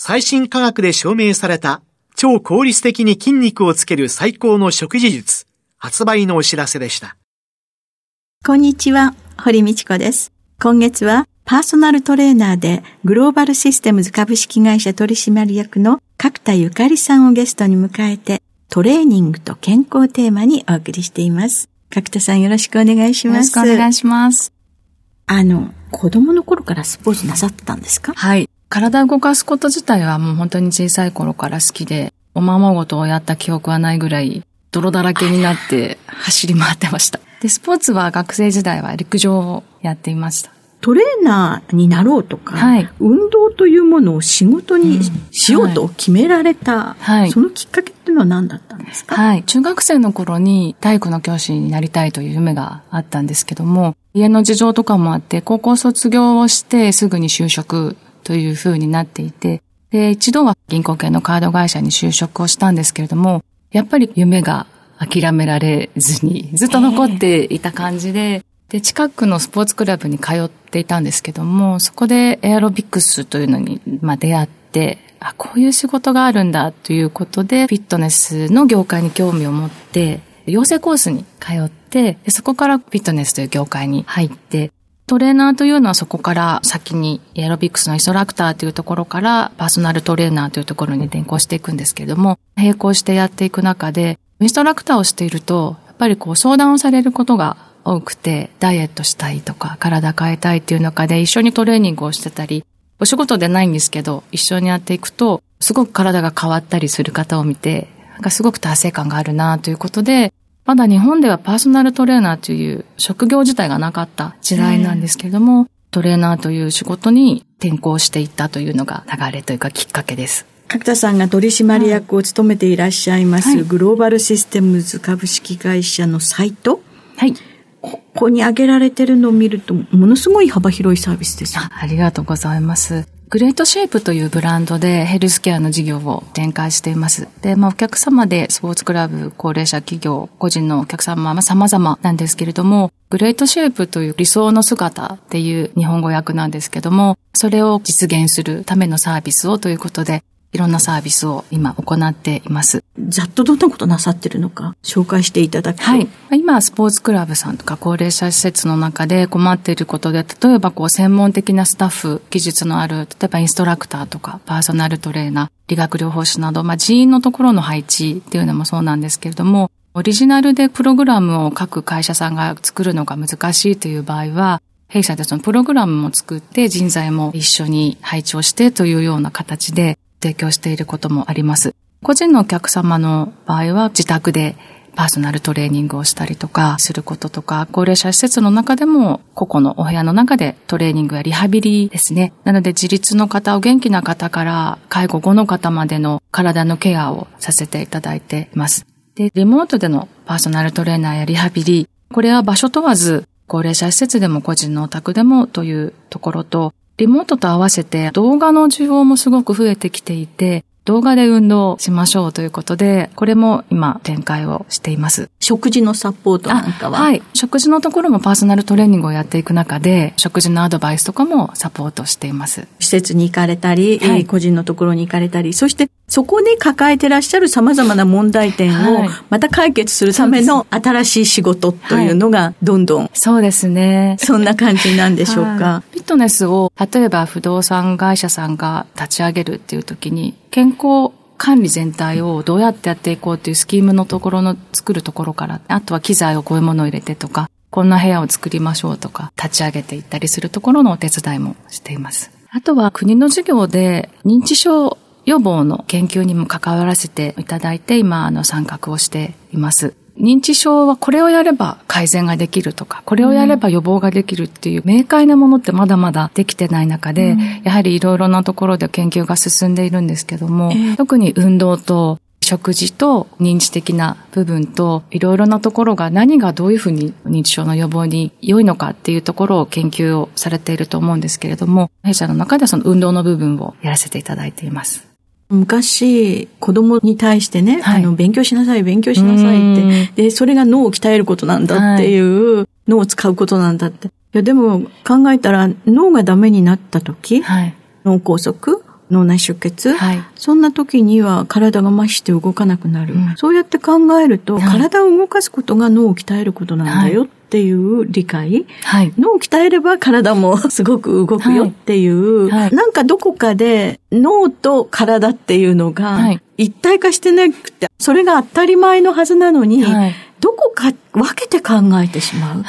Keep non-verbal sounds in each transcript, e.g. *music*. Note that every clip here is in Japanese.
最新科学で証明された超効率的に筋肉をつける最高の食事術、発売のお知らせでした。こんにちは、堀道子です。今月はパーソナルトレーナーでグローバルシステムズ株式会社取締役の角田ゆかりさんをゲストに迎えてトレーニングと健康テーマにお送りしています。角田さんよろしくお願いします。よろしくお願いします。あの、子供の頃からスポーツなさってたんですか？はい。体を動かすこと自体はもう本当に小さい頃から好きで、おままごとをやった記憶はないぐらい、泥だらけになって *laughs* 走り回ってました。で、スポーツは学生時代は陸上をやっていました。トレーナーになろうとか、はい、運動というものを仕事にしようと決められた、はい、そのきっかけっていうのは何だったんですか？はい。中学生の頃に体育の教師になりたいという夢があったんですけども、家の事情とかもあって、高校卒業をしてすぐに就職という風になっていて、で、一度は銀行系のカード会社に就職をしたんですけれども、やっぱり夢が諦められずにずっと残っていた感じで、で、近くのスポーツクラブに通っていたんですけども、そこでエアロビクスというのに、まあ、出会って、あ、こういう仕事があるんだということで、フィットネスの業界に興味を持って、養成コースに通って、そこからフィットネスという業界に入って、トレーナーというのはそこから先にエアロビクスのインストラクターというところからパーソナルトレーナーというところに転校していくんですけれども、並行してやっていく中で、インストラクターをしていると、やっぱりこう相談をされることが多くて、ダイエットしたいとか、体変えたいっていう中で一緒にトレーニングをしてたり、お仕事でないんですけど、一緒にやっていくと、すごく体が変わったりする方を見て、なんかすごく達成感があるなということで、まだ日本ではパーソナルトレーナーという職業自体がなかった時代なんですけれども、トレーナーという仕事に転校していったというのが流れというかきっかけです。角田さんが取締役を務めていらっしゃいます、はい、グローバルシステムズ株式会社のサイト。はい。ここに挙げられてるのを見ると、ものすごい幅広いサービスですあ。ありがとうございます。グレートシェイプというブランドでヘルスケアの事業を展開しています。で、まあお客様でスポーツクラブ、高齢者企業、個人のお客様は様々なんですけれども、グレートシェイプという理想の姿っていう日本語訳なんですけども、それを実現するためのサービスをということで、いろんなサービスを今行っています。ざっとどんなことなさってるのか紹介していただくと。はい。今、スポーツクラブさんとか高齢者施設の中で困っていることで、例えばこう専門的なスタッフ、技術のある、例えばインストラクターとかパーソナルトレーナー、理学療法士など、まあ人員のところの配置っていうのもそうなんですけれども、オリジナルでプログラムを各会社さんが作るのが難しいという場合は、弊社でそのプログラムも作って人材も一緒に配置をしてというような形で提供していることもあります。個人のお客様の場合は自宅でパーソナルトレーニングをしたりとかすることとか、高齢者施設の中でも個々のお部屋の中でトレーニングやリハビリですね。なので自立の方を元気な方から介護後の方までの体のケアをさせていただいています。で、リモートでのパーソナルトレーナーやリハビリ、これは場所問わず高齢者施設でも個人のお宅でもというところと、リモートと合わせて動画の需要もすごく増えてきていて、動画で運動しましょうということで、これも今展開をしています。食事のサポートなんかは？はい。食事のところもパーソナルトレーニングをやっていく中で、食事のアドバイスとかもサポートしています。施設に行かれたり、はい、個人のところに行かれたり、そしてそこで抱えてらっしゃる様々な問題点をまた解決するための新しい仕事というのがどんどん、そうですね。そんな感じなんでしょうか。フィットネスを、例えば不動産会社さんが立ち上げるっていう時に、健康管理全体をどうやってやっていこうっていうスキームのところの作るところから、あとは機材をこういうものを入れてとか、こんな部屋を作りましょうとか、立ち上げていったりするところのお手伝いもしています。あとは国の事業で認知症予防の研究にも関わらせていただいて、今、あの、参画をしています。認知症はこれをやれば改善ができるとか、これをやれば予防ができるっていう明快なものってまだまだできてない中で、うん、やはりいろいろなところで研究が進んでいるんですけども、えー、特に運動と食事と認知的な部分といろいろなところが何がどういうふうに認知症の予防に良いのかっていうところを研究をされていると思うんですけれども、弊社の中ではその運動の部分をやらせていただいています。昔、子供に対してね、はい、あの、勉強しなさい、勉強しなさいって、で、それが脳を鍛えることなんだっていう、はい、脳を使うことなんだって。いや、でも考えたら、脳がダメになった時、はい、脳梗塞脳内出血、はい、そんな時には体が麻痺して動かなくなる。うん、そうやって考えると、体を動かすことが脳を鍛えることなんだよっていう理解、はい、脳を鍛えれば体もすごく動くよっていう、はい、なんかどこかで脳と体っていうのが一体化してなくて、それが当たり前のはずなのに、どこか分けて考えてしまう。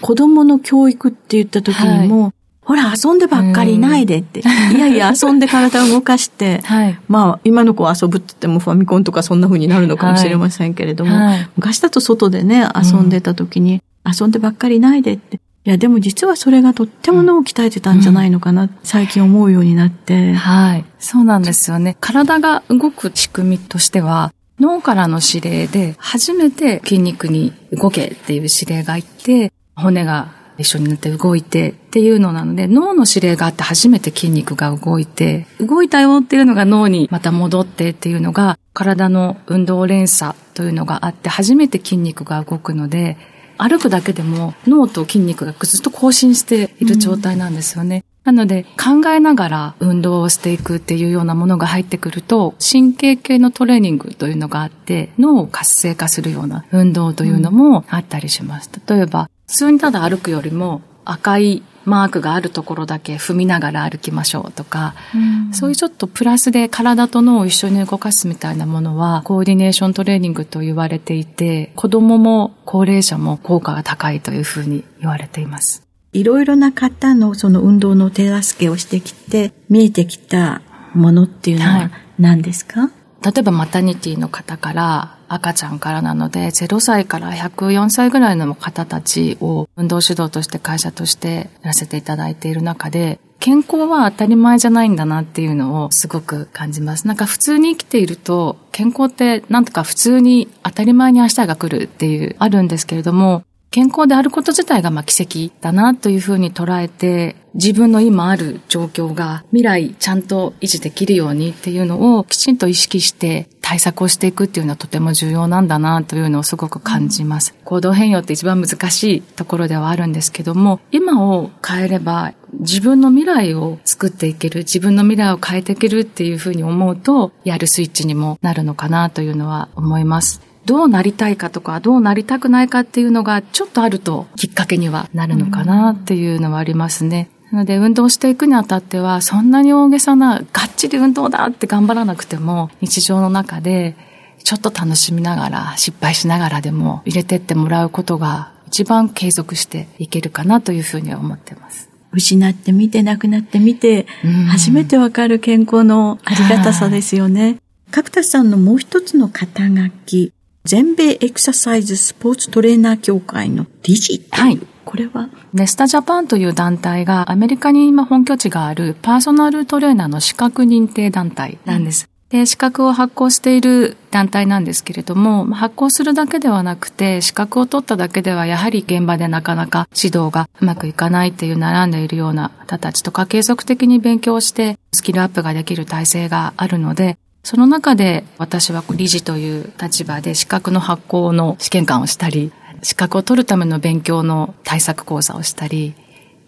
子供の教育って言った時にも、ほら、遊んでばっかりいないでって。いやいや、遊んで体を動かして、はい、まあ、今の子は遊ぶって言ってもファミコンとかそんな風になるのかもしれませんけれども、はいはい、昔だと外でね、遊んでた時に、遊んでばっかりいないでって。いや、でも実はそれがとっても脳を鍛えてたんじゃないのかな、うん、最近思うようになって。はい。そうなんですよね。体が動く仕組みとしては、脳からの指令で初めて筋肉に動けっていう指令がいって、骨が一緒になって動いてっていうのなので、脳の指令があって初めて筋肉が動いて、動いたよっていうのが脳にまた戻ってっていうのが、体の運動連鎖というのがあって初めて筋肉が動くので、歩くだけでも脳と筋肉がずっと更新している状態なんですよね。うん、なので考えながら運動をしていくっていうようなものが入ってくると神経系のトレーニングというのがあって脳を活性化するような運動というのもあったりします。例えば普通にただ歩くよりも赤いマークがあるところだけ踏みながら歩きましょうとか、うん、そういうちょっとプラスで体と脳を一緒に動かすみたいなものは、コーディネーショントレーニングと言われていて、子供も高齢者も効果が高いというふうに言われています。いろいろな方のその運動の手助けをしてきて、見えてきたものっていうのは何ですか、はい例えばマタニティの方から赤ちゃんからなので0歳から104歳ぐらいの方たちを運動指導として会社としてやらせていただいている中で健康は当たり前じゃないんだなっていうのをすごく感じます。なんか普通に生きていると健康ってなんとか普通に当たり前に明日が来るっていうあるんですけれども健康であること自体がまあ奇跡だなというふうに捉えて、自分の今ある状況が未来ちゃんと維持できるようにっていうのをきちんと意識して対策をしていくっていうのはとても重要なんだなというのをすごく感じます。うん、行動変容って一番難しいところではあるんですけども、今を変えれば自分の未来を作っていける、自分の未来を変えていけるっていうふうに思うと、やるスイッチにもなるのかなというのは思います。どうなりたいかとか、どうなりたくないかっていうのがちょっとあるときっかけにはなるのかなっていうのはありますね。なので運動していくにあたっては、そんなに大げさな、がっちり運動だって頑張らなくても、日常の中で、ちょっと楽しみながら、失敗しながらでも入れてってもらうことが、一番継続していけるかなというふうに思ってます。失ってみて、なくなってみて、初めてわかる健康のありがたさですよね。角田さんのもう一つの肩書き、全米エクササイズスポーツトレーナー協会の理事はい。これは？ネスタジャパンという団体がアメリカに今本拠地があるパーソナルトレーナーの資格認定団体なんです。うん、で、資格を発行している団体なんですけれども、発行するだけではなくて、資格を取っただけではやはり現場でなかなか指導がうまくいかないっていう悩んでいるような方たちとか、継続的に勉強してスキルアップができる体制があるので、その中で私は理事という立場で資格の発行の試験官をしたり、資格を取るための勉強の対策講座をしたり、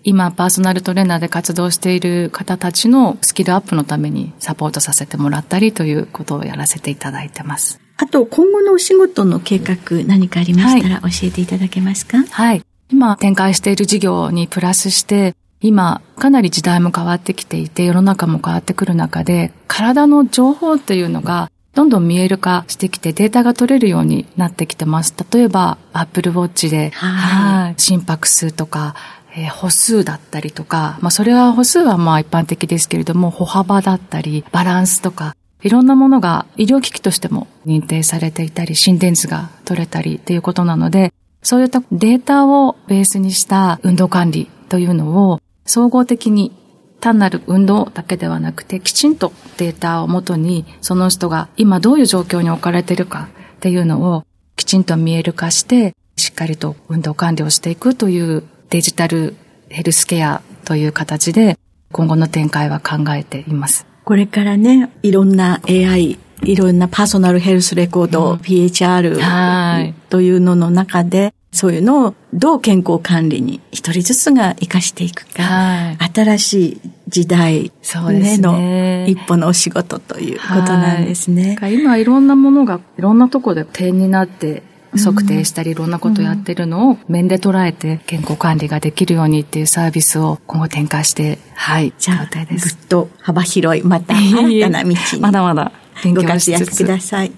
今パーソナルトレーナーで活動している方たちのスキルアップのためにサポートさせてもらったりということをやらせていただいてます。あと、今後のお仕事の計画何かありましたら教えていただけますか、はい、はい。今展開している事業にプラスして、今、かなり時代も変わってきていて、世の中も変わってくる中で、体の情報っていうのが、どんどん見える化してきてデータが取れるようになってきてます。例えば、Apple Watch で、はい、心拍数とか、えー、歩数だったりとか、まあそれは歩数はまあ一般的ですけれども、歩幅だったり、バランスとか、いろんなものが医療機器としても認定されていたり、心電図が取れたりっていうことなので、そういったデータをベースにした運動管理というのを総合的に単なる運動だけではなくて、きちんとデータをもとに、その人が今どういう状況に置かれているかっていうのをきちんと見える化して、しっかりと運動管理をしていくというデジタルヘルスケアという形で今後の展開は考えています。これからね、いろんな AI、いろんなパーソナルヘルスレコード、うん、PHR というのの中で、そういうのをどう健康管理に一人ずつが活かしていくか、はい、新しい時代での一歩のお仕事ということなんですね。はい、今いろんなものがいろんなところで点になって測定したりいろんなことやってるのを面で捉えて健康管理ができるようにっていうサービスを今後展開して、はい、じゃあ、ぐっと幅広い、また新たな道に。*laughs* まだまだ勉強しつつ。ご活躍ください。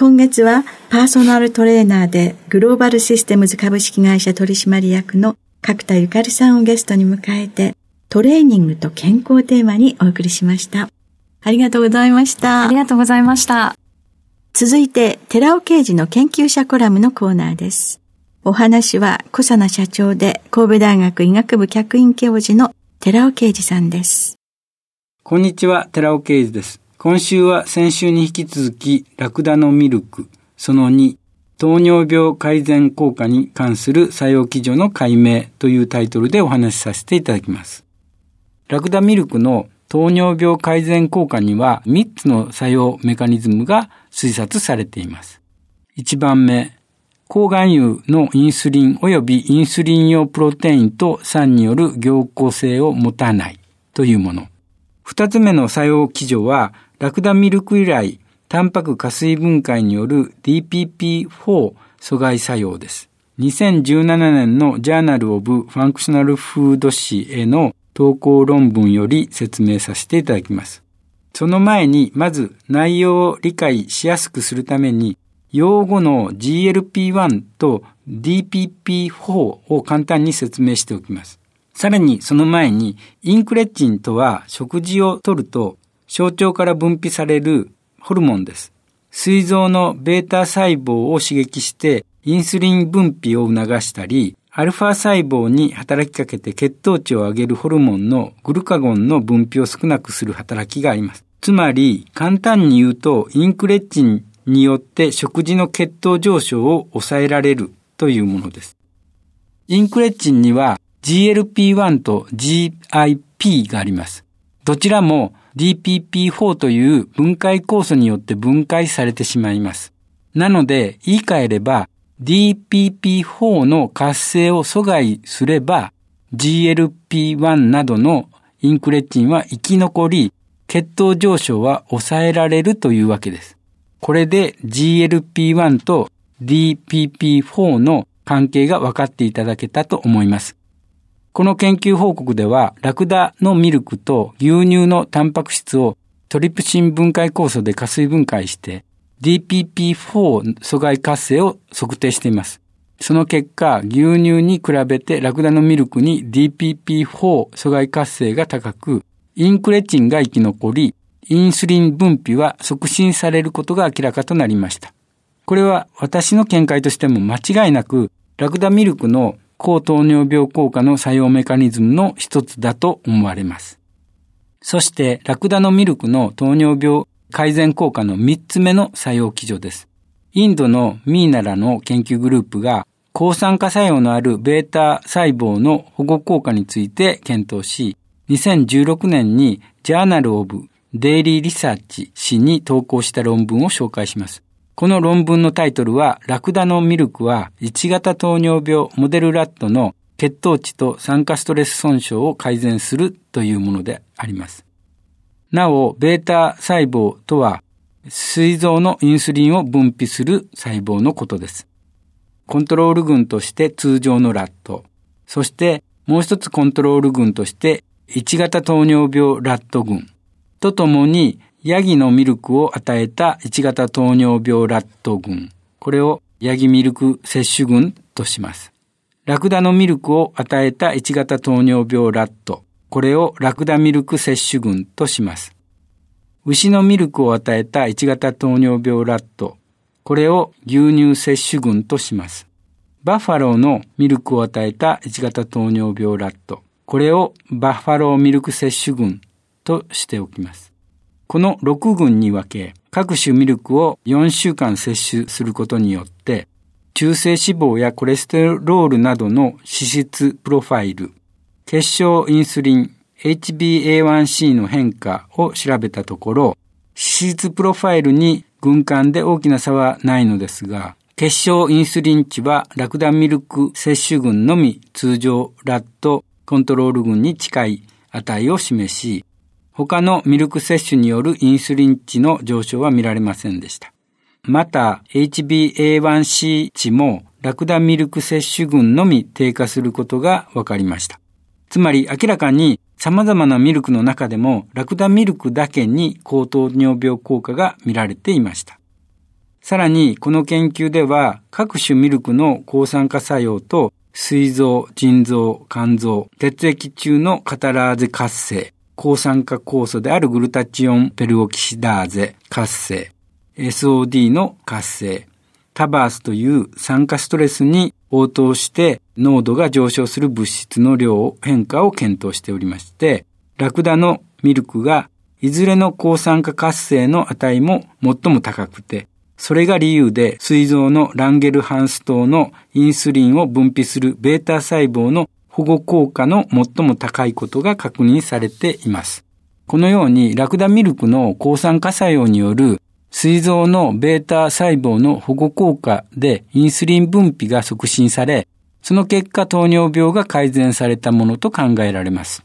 今月はパーソナルトレーナーでグローバルシステムズ株式会社取締役の角田ゆかりさんをゲストに迎えてトレーニングと健康テーマにお送りしました。ありがとうございました。ありがとうございました。続いて、寺尾刑事の研究者コラムのコーナーです。お話は、小佐奈社長で神戸大学医学部客員教授の寺尾刑事さんです。こんにちは、寺尾刑事です。今週は先週に引き続き、ラクダのミルク、その2、糖尿病改善効果に関する作用基準の解明というタイトルでお話しさせていただきます。ラクダミルクの糖尿病改善効果には3つの作用メカニズムが推察されています。1番目、高含有のインスリン及びインスリン様プロテインと酸による凝固性を持たないというもの。二つ目の作用機序はラクダミルク由来、タンパク加水分解による DPP4 阻害作用です。2017年の Journal of Functional Foods 誌への投稿論文より説明させていただきます。その前に、まず内容を理解しやすくするために、用語の GLP-1 と DPP4 を簡単に説明しておきます。さらにその前に、インクレチンとは食事をとると小腸から分泌されるホルモンです。膵臓のベータ細胞を刺激してインスリン分泌を促したり、アルファ細胞に働きかけて血糖値を上げるホルモンのグルカゴンの分泌を少なくする働きがあります。つまり、簡単に言うと、インクレッチンによって食事の血糖上昇を抑えられるというものです。インクレッチンには GLP-1 と GIP があります。どちらも DPP4 という分解酵素によって分解されてしまいます。なので、言い換えれば、DPP4 の活性を阻害すれば、GLP1 などのインクレチンは生き残り、血糖上昇は抑えられるというわけです。これで GLP1 と DPP4 の関係が分かっていただけたと思います。この研究報告では、ラクダのミルクと牛乳のタンパク質をトリプシン分解酵素で加水分解して DPP4 阻害活性を測定しています。その結果、牛乳に比べてラクダのミルクに DPP4 阻害活性が高く、インクレチンが生き残り、インスリン分泌は促進されることが明らかとなりました。これは私の見解としても間違いなく、ラクダミルクの高糖尿病効果の作用メカニズムの一つだと思われます。そして、ラクダのミルクの糖尿病改善効果の三つ目の作用基準です。インドのミーナラの研究グループが抗酸化作用のあるベータ細胞の保護効果について検討し、2016年にジャーナルオブデイリーリサーチ誌に投稿した論文を紹介します。この論文のタイトルは、ラクダのミルクは1型糖尿病モデルラットの血糖値と酸化ストレス損傷を改善するというものであります。なお、ベータ細胞とは、膵臓のインスリンを分泌する細胞のことです。コントロール群として通常のラット、そしてもう一つコントロール群として、1型糖尿病ラット群とともに、ヤギのミルクを与えた1型糖尿病ラット群。これをヤギミルク摂取群とします。ラクダのミルクを与えた1型糖尿病ラット。これをラクダミルク摂取群とします。牛のミルクを与えた1型糖尿病ラット。これを牛乳摂取群とします。バッファローのミルクを与えた1型糖尿病ラット。これをバッファローミルク摂取群としておきます。この6群に分け、各種ミルクを4週間摂取することによって、中性脂肪やコレステロールなどの脂質プロファイル、血小インスリン、HbA1c の変化を調べたところ、脂質プロファイルに軍艦で大きな差はないのですが、血小インスリン値はラクダミルク摂取群のみ通常ラットコントロール群に近い値を示し、他のミルク摂取によるインスリン値の上昇は見られませんでした。また、HbA1c 値もラクダミルク摂取群のみ低下することが分かりました。つまり明らかに様々なミルクの中でもラクダミルクだけに高糖尿病効果が見られていました。さらに、この研究では各種ミルクの抗酸化作用と膵臓、腎臓、肝臓、血液中のカタラーゼ活性、抗酸化酵素であるグルタチオンペルオキシダーゼ活性、SOD の活性、タバースという酸化ストレスに応答して濃度が上昇する物質の量を変化を検討しておりまして、ラクダのミルクがいずれの抗酸化活性の値も最も高くて、それが理由で膵臓のランゲルハンス糖のインスリンを分泌するベータ細胞の保護効果の最も高いことが確認されています。このようにラクダミルクの抗酸化作用による膵臓のベータ細胞の保護効果でインスリン分泌が促進され、その結果糖尿病が改善されたものと考えられます。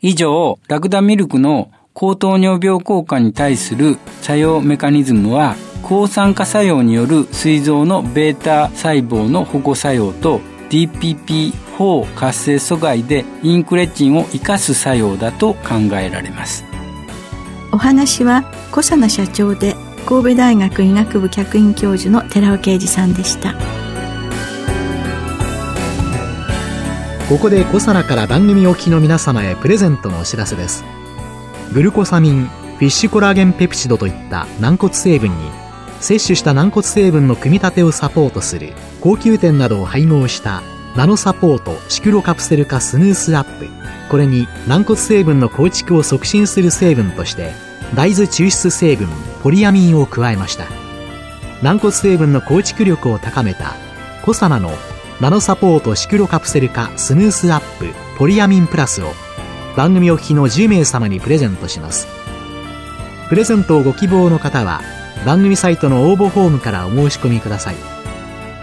以上、ラクダミルクの高糖尿病効果に対する作用メカニズムは、抗酸化作用による膵臓のベータ細胞の保護作用と DPP DPP4 活性阻害でインクレチンを生かす作用だと考えられます。お話は小佐奈社長で神戸大学医学部客員教授の寺尾啓二さんでした。ここで小佐奈から番組お聞きの皆様へプレゼントのお知らせです。グルコサミンフィッシュコラーゲンペプチドといった軟骨成分に摂取した軟骨成分の組み立てをサポートする高級店などを配合したナノサポートシクロカプセル化スヌースアップ。これに軟骨成分の構築を促進する成分として大豆抽出成分ポリアミンを加えました。軟骨成分の構築力を高めたコサナのナノサポートシクロカプセル化スヌースアップポリアミンプラスを番組お聞きの10名様にプレゼントします。プレゼントをご希望の方は番組サイトの応募フォームからお申し込みください。